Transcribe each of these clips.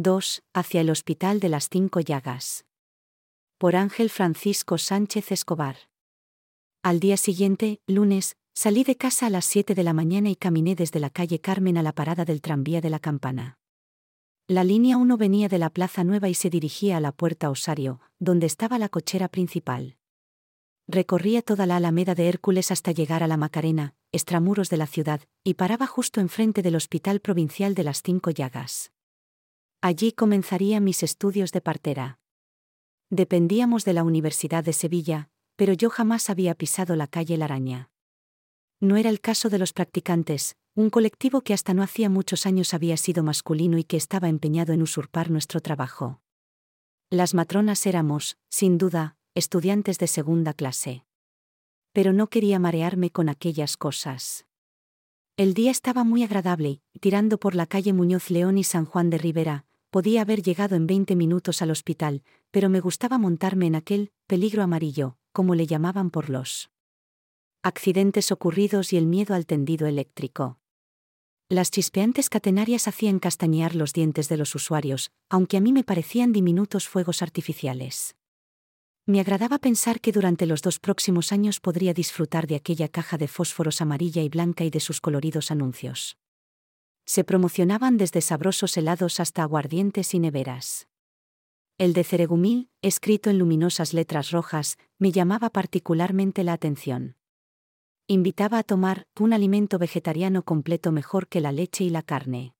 2. Hacia el Hospital de las Cinco Llagas. Por Ángel Francisco Sánchez Escobar. Al día siguiente, lunes, salí de casa a las 7 de la mañana y caminé desde la calle Carmen a la parada del tranvía de la Campana. La línea 1 venía de la Plaza Nueva y se dirigía a la Puerta Osario, donde estaba la cochera principal. Recorría toda la Alameda de Hércules hasta llegar a la Macarena, extramuros de la ciudad, y paraba justo enfrente del Hospital Provincial de las Cinco Llagas. Allí comenzaría mis estudios de partera. Dependíamos de la Universidad de Sevilla, pero yo jamás había pisado la calle La Araña. No era el caso de los practicantes, un colectivo que hasta no hacía muchos años había sido masculino y que estaba empeñado en usurpar nuestro trabajo. Las matronas éramos, sin duda, estudiantes de segunda clase. Pero no quería marearme con aquellas cosas. El día estaba muy agradable, tirando por la calle Muñoz León y San Juan de Rivera, podía haber llegado en 20 minutos al hospital, pero me gustaba montarme en aquel peligro amarillo, como le llamaban por los accidentes ocurridos y el miedo al tendido eléctrico. Las chispeantes catenarias hacían castañear los dientes de los usuarios, aunque a mí me parecían diminutos fuegos artificiales. Me agradaba pensar que durante los dos próximos años podría disfrutar de aquella caja de fósforos amarilla y blanca y de sus coloridos anuncios. Se promocionaban desde sabrosos helados hasta aguardientes y neveras. El de ceregumil, escrito en luminosas letras rojas, me llamaba particularmente la atención. Invitaba a tomar un alimento vegetariano completo mejor que la leche y la carne.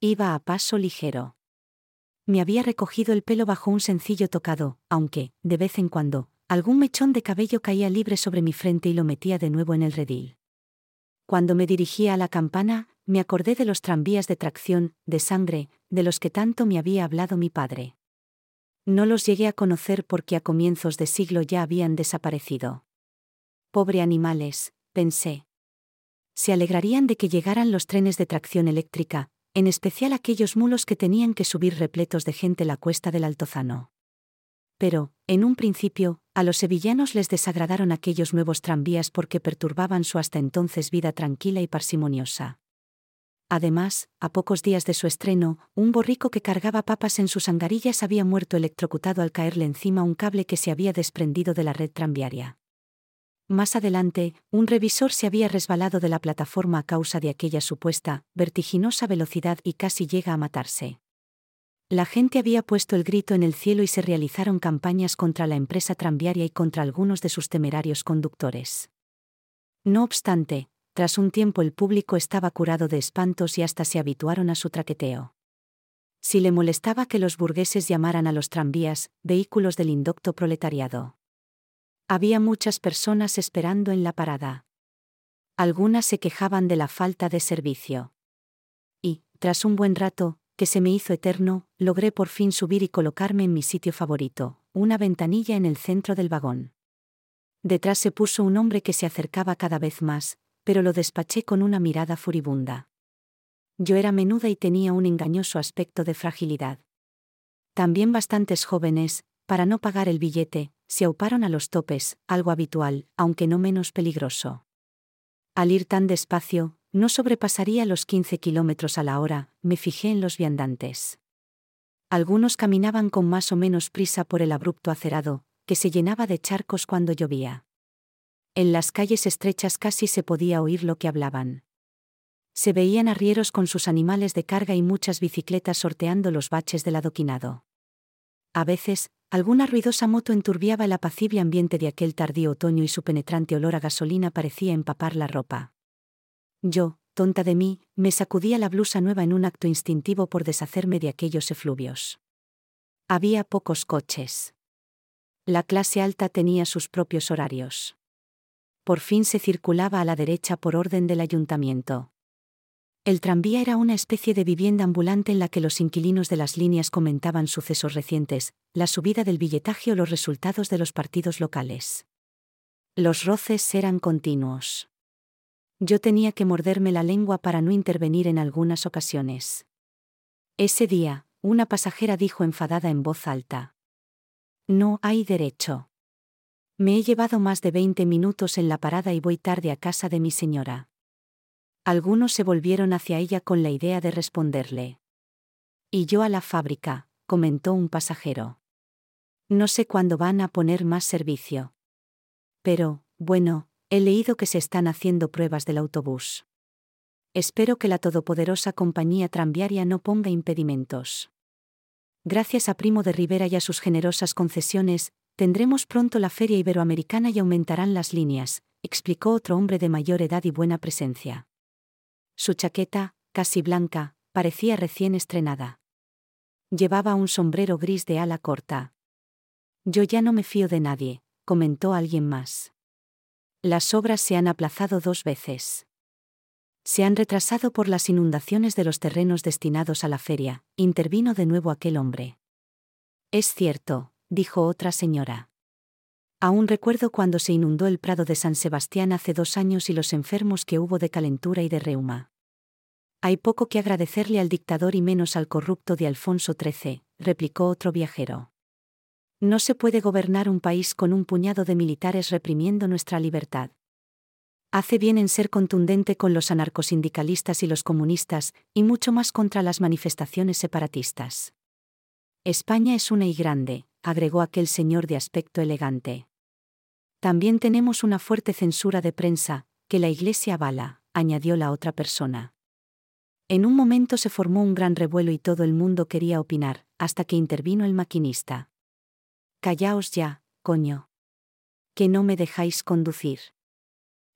Iba a paso ligero me había recogido el pelo bajo un sencillo tocado, aunque, de vez en cuando, algún mechón de cabello caía libre sobre mi frente y lo metía de nuevo en el redil. Cuando me dirigía a la campana, me acordé de los tranvías de tracción, de sangre, de los que tanto me había hablado mi padre. No los llegué a conocer porque a comienzos de siglo ya habían desaparecido. Pobre animales, pensé. Se alegrarían de que llegaran los trenes de tracción eléctrica, en especial aquellos mulos que tenían que subir repletos de gente la cuesta del Altozano. Pero, en un principio, a los sevillanos les desagradaron aquellos nuevos tranvías porque perturbaban su hasta entonces vida tranquila y parsimoniosa. Además, a pocos días de su estreno, un borrico que cargaba papas en sus angarillas había muerto electrocutado al caerle encima un cable que se había desprendido de la red tranviaria. Más adelante, un revisor se había resbalado de la plataforma a causa de aquella supuesta, vertiginosa velocidad y casi llega a matarse. La gente había puesto el grito en el cielo y se realizaron campañas contra la empresa tranviaria y contra algunos de sus temerarios conductores. No obstante, tras un tiempo el público estaba curado de espantos y hasta se habituaron a su traqueteo. Si le molestaba que los burgueses llamaran a los tranvías, vehículos del indocto proletariado. Había muchas personas esperando en la parada. Algunas se quejaban de la falta de servicio. Y, tras un buen rato, que se me hizo eterno, logré por fin subir y colocarme en mi sitio favorito, una ventanilla en el centro del vagón. Detrás se puso un hombre que se acercaba cada vez más, pero lo despaché con una mirada furibunda. Yo era menuda y tenía un engañoso aspecto de fragilidad. También bastantes jóvenes, para no pagar el billete, se auparon a los topes, algo habitual, aunque no menos peligroso. Al ir tan despacio, no sobrepasaría los 15 kilómetros a la hora, me fijé en los viandantes. Algunos caminaban con más o menos prisa por el abrupto acerado, que se llenaba de charcos cuando llovía. En las calles estrechas casi se podía oír lo que hablaban. Se veían arrieros con sus animales de carga y muchas bicicletas sorteando los baches del adoquinado. A veces, Alguna ruidosa moto enturbiaba el apacible ambiente de aquel tardío otoño y su penetrante olor a gasolina parecía empapar la ropa. Yo, tonta de mí, me sacudía la blusa nueva en un acto instintivo por deshacerme de aquellos efluvios. Había pocos coches. La clase alta tenía sus propios horarios. Por fin se circulaba a la derecha por orden del ayuntamiento. El tranvía era una especie de vivienda ambulante en la que los inquilinos de las líneas comentaban sucesos recientes, la subida del billetaje o los resultados de los partidos locales. Los roces eran continuos. Yo tenía que morderme la lengua para no intervenir en algunas ocasiones. Ese día, una pasajera dijo enfadada en voz alta. No hay derecho. Me he llevado más de 20 minutos en la parada y voy tarde a casa de mi señora. Algunos se volvieron hacia ella con la idea de responderle. Y yo a la fábrica, comentó un pasajero. No sé cuándo van a poner más servicio. Pero, bueno, he leído que se están haciendo pruebas del autobús. Espero que la todopoderosa compañía tranviaria no ponga impedimentos. Gracias a Primo de Rivera y a sus generosas concesiones, tendremos pronto la feria iberoamericana y aumentarán las líneas, explicó otro hombre de mayor edad y buena presencia. Su chaqueta, casi blanca, parecía recién estrenada. Llevaba un sombrero gris de ala corta. Yo ya no me fío de nadie, comentó alguien más. Las obras se han aplazado dos veces. Se han retrasado por las inundaciones de los terrenos destinados a la feria, intervino de nuevo aquel hombre. Es cierto, dijo otra señora. Aún recuerdo cuando se inundó el Prado de San Sebastián hace dos años y los enfermos que hubo de calentura y de reuma. Hay poco que agradecerle al dictador y menos al corrupto de Alfonso XIII, replicó otro viajero. No se puede gobernar un país con un puñado de militares reprimiendo nuestra libertad. Hace bien en ser contundente con los anarcosindicalistas y los comunistas, y mucho más contra las manifestaciones separatistas. España es una y grande, agregó aquel señor de aspecto elegante. También tenemos una fuerte censura de prensa, que la Iglesia avala, añadió la otra persona. En un momento se formó un gran revuelo y todo el mundo quería opinar, hasta que intervino el maquinista. Callaos ya, coño. Que no me dejáis conducir.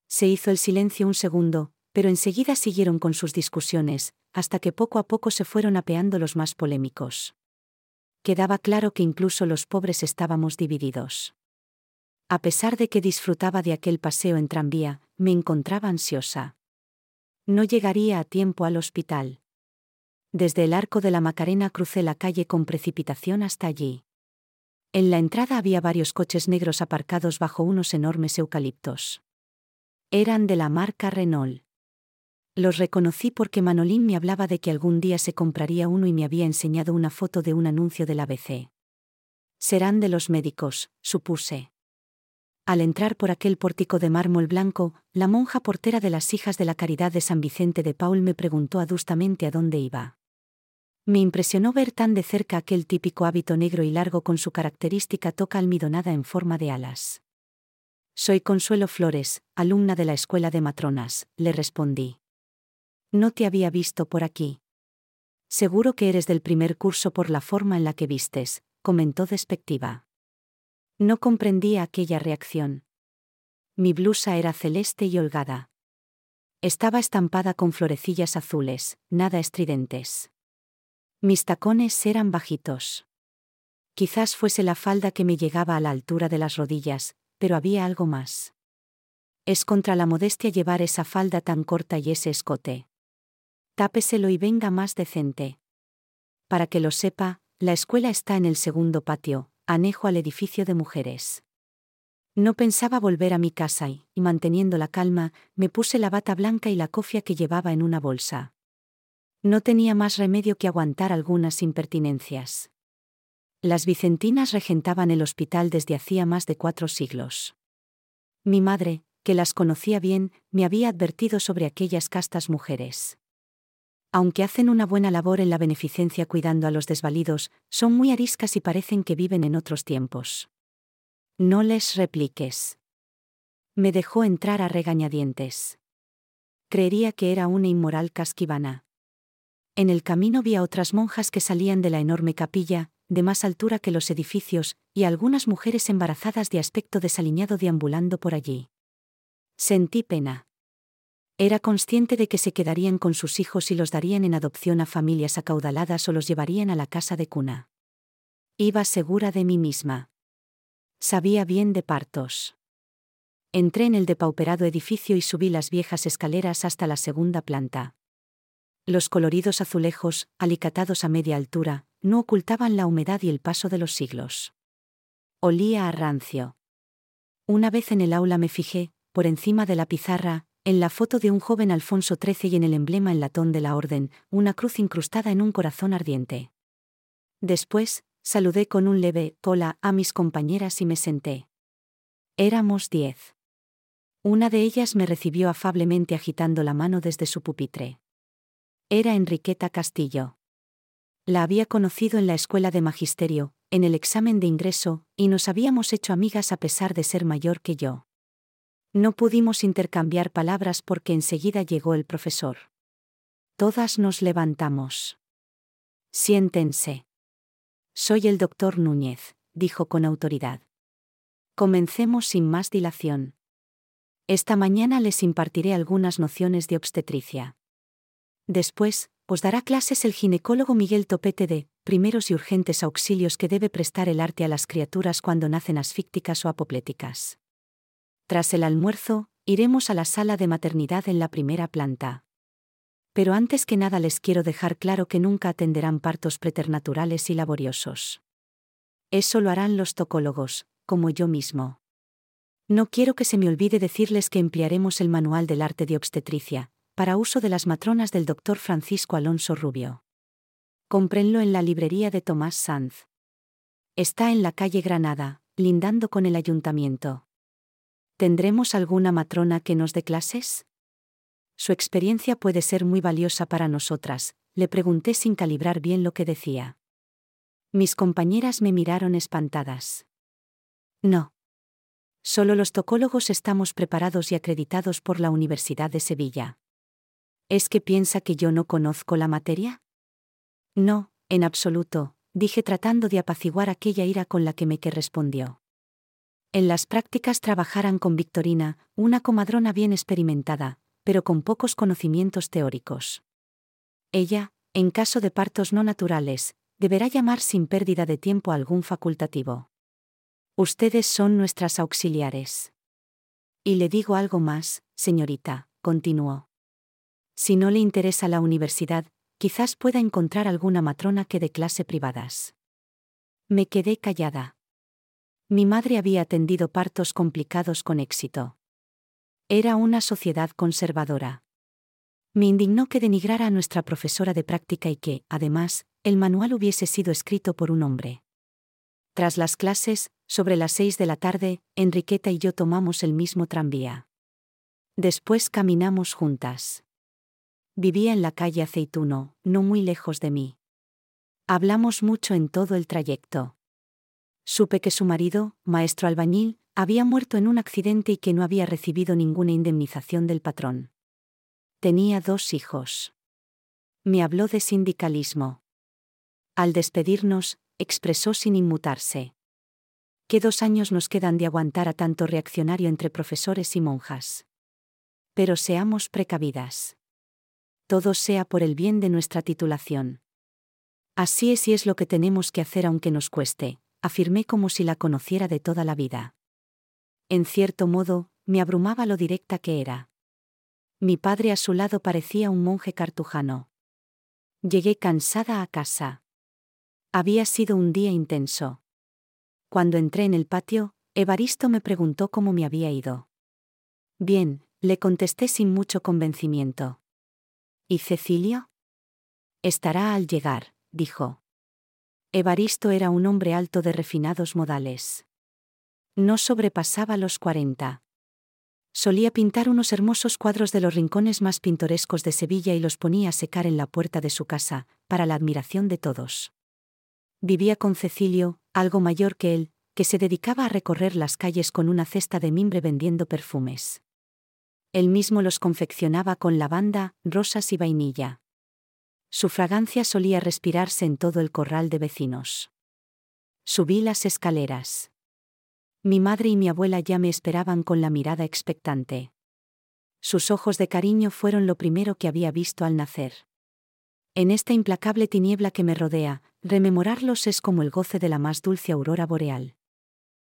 Se hizo el silencio un segundo, pero enseguida siguieron con sus discusiones, hasta que poco a poco se fueron apeando los más polémicos. Quedaba claro que incluso los pobres estábamos divididos. A pesar de que disfrutaba de aquel paseo en tranvía, me encontraba ansiosa. No llegaría a tiempo al hospital. Desde el arco de la Macarena crucé la calle con precipitación hasta allí. En la entrada había varios coches negros aparcados bajo unos enormes eucaliptos. Eran de la marca Renault. Los reconocí porque Manolín me hablaba de que algún día se compraría uno y me había enseñado una foto de un anuncio del ABC. Serán de los médicos, supuse. Al entrar por aquel pórtico de mármol blanco, la monja portera de las hijas de la Caridad de San Vicente de Paul me preguntó adustamente a dónde iba. Me impresionó ver tan de cerca aquel típico hábito negro y largo con su característica toca almidonada en forma de alas. Soy Consuelo Flores, alumna de la Escuela de Matronas, le respondí. No te había visto por aquí. Seguro que eres del primer curso por la forma en la que vistes, comentó despectiva. No comprendía aquella reacción. Mi blusa era celeste y holgada. Estaba estampada con florecillas azules, nada estridentes. Mis tacones eran bajitos. Quizás fuese la falda que me llegaba a la altura de las rodillas, pero había algo más. Es contra la modestia llevar esa falda tan corta y ese escote. Tápeselo y venga más decente. Para que lo sepa, la escuela está en el segundo patio, anejo al edificio de mujeres. No pensaba volver a mi casa y, manteniendo la calma, me puse la bata blanca y la cofia que llevaba en una bolsa. No tenía más remedio que aguantar algunas impertinencias. Las vicentinas regentaban el hospital desde hacía más de cuatro siglos. Mi madre, que las conocía bien, me había advertido sobre aquellas castas mujeres aunque hacen una buena labor en la beneficencia cuidando a los desvalidos, son muy ariscas y parecen que viven en otros tiempos. No les repliques. Me dejó entrar a regañadientes. Creería que era una inmoral casquivana. En el camino vi a otras monjas que salían de la enorme capilla, de más altura que los edificios, y algunas mujeres embarazadas de aspecto desaliñado deambulando por allí. Sentí pena. Era consciente de que se quedarían con sus hijos y los darían en adopción a familias acaudaladas o los llevarían a la casa de cuna. Iba segura de mí misma. Sabía bien de partos. Entré en el depauperado edificio y subí las viejas escaleras hasta la segunda planta. Los coloridos azulejos, alicatados a media altura, no ocultaban la humedad y el paso de los siglos. Olía a rancio. Una vez en el aula me fijé, por encima de la pizarra, en la foto de un joven Alfonso XIII y en el emblema en latón de la orden, una cruz incrustada en un corazón ardiente. Después, saludé con un leve hola a mis compañeras y me senté. Éramos diez. Una de ellas me recibió afablemente agitando la mano desde su pupitre. Era Enriqueta Castillo. La había conocido en la escuela de magisterio, en el examen de ingreso, y nos habíamos hecho amigas a pesar de ser mayor que yo. No pudimos intercambiar palabras porque enseguida llegó el profesor. Todas nos levantamos. Siéntense. Soy el doctor Núñez, dijo con autoridad. Comencemos sin más dilación. Esta mañana les impartiré algunas nociones de obstetricia. Después, os dará clases el ginecólogo Miguel Topete de primeros y urgentes auxilios que debe prestar el arte a las criaturas cuando nacen asfícticas o apopléticas. Tras el almuerzo, iremos a la sala de maternidad en la primera planta. Pero antes que nada les quiero dejar claro que nunca atenderán partos preternaturales y laboriosos. Eso lo harán los tocólogos, como yo mismo. No quiero que se me olvide decirles que emplearemos el manual del arte de obstetricia, para uso de las matronas del doctor Francisco Alonso Rubio. Comprenlo en la librería de Tomás Sanz. Está en la calle Granada, lindando con el ayuntamiento. ¿Tendremos alguna matrona que nos dé clases? Su experiencia puede ser muy valiosa para nosotras, le pregunté sin calibrar bien lo que decía. Mis compañeras me miraron espantadas. No. Solo los tocólogos estamos preparados y acreditados por la Universidad de Sevilla. ¿Es que piensa que yo no conozco la materia? No, en absoluto, dije tratando de apaciguar aquella ira con la que me que respondió. En las prácticas trabajarán con Victorina, una comadrona bien experimentada, pero con pocos conocimientos teóricos. Ella, en caso de partos no naturales, deberá llamar sin pérdida de tiempo a algún facultativo. Ustedes son nuestras auxiliares. Y le digo algo más, señorita, continuó. Si no le interesa la universidad, quizás pueda encontrar alguna matrona que de clase privadas. Me quedé callada. Mi madre había atendido partos complicados con éxito. Era una sociedad conservadora. Me indignó que denigrara a nuestra profesora de práctica y que, además, el manual hubiese sido escrito por un hombre. Tras las clases, sobre las seis de la tarde, Enriqueta y yo tomamos el mismo tranvía. Después caminamos juntas. Vivía en la calle Aceituno, no muy lejos de mí. Hablamos mucho en todo el trayecto. Supe que su marido, maestro albañil, había muerto en un accidente y que no había recibido ninguna indemnización del patrón. Tenía dos hijos. Me habló de sindicalismo. Al despedirnos, expresó sin inmutarse. ¿Qué dos años nos quedan de aguantar a tanto reaccionario entre profesores y monjas? Pero seamos precavidas todo sea por el bien de nuestra titulación. Así es y es lo que tenemos que hacer aunque nos cueste, afirmé como si la conociera de toda la vida. En cierto modo, me abrumaba lo directa que era. Mi padre a su lado parecía un monje cartujano. Llegué cansada a casa. Había sido un día intenso. Cuando entré en el patio, Evaristo me preguntó cómo me había ido. Bien, le contesté sin mucho convencimiento. ¿Y Cecilio? Estará al llegar, dijo. Evaristo era un hombre alto de refinados modales. No sobrepasaba los cuarenta. Solía pintar unos hermosos cuadros de los rincones más pintorescos de Sevilla y los ponía a secar en la puerta de su casa, para la admiración de todos. Vivía con Cecilio, algo mayor que él, que se dedicaba a recorrer las calles con una cesta de mimbre vendiendo perfumes. Él mismo los confeccionaba con lavanda, rosas y vainilla. Su fragancia solía respirarse en todo el corral de vecinos. Subí las escaleras. Mi madre y mi abuela ya me esperaban con la mirada expectante. Sus ojos de cariño fueron lo primero que había visto al nacer. En esta implacable tiniebla que me rodea, rememorarlos es como el goce de la más dulce aurora boreal.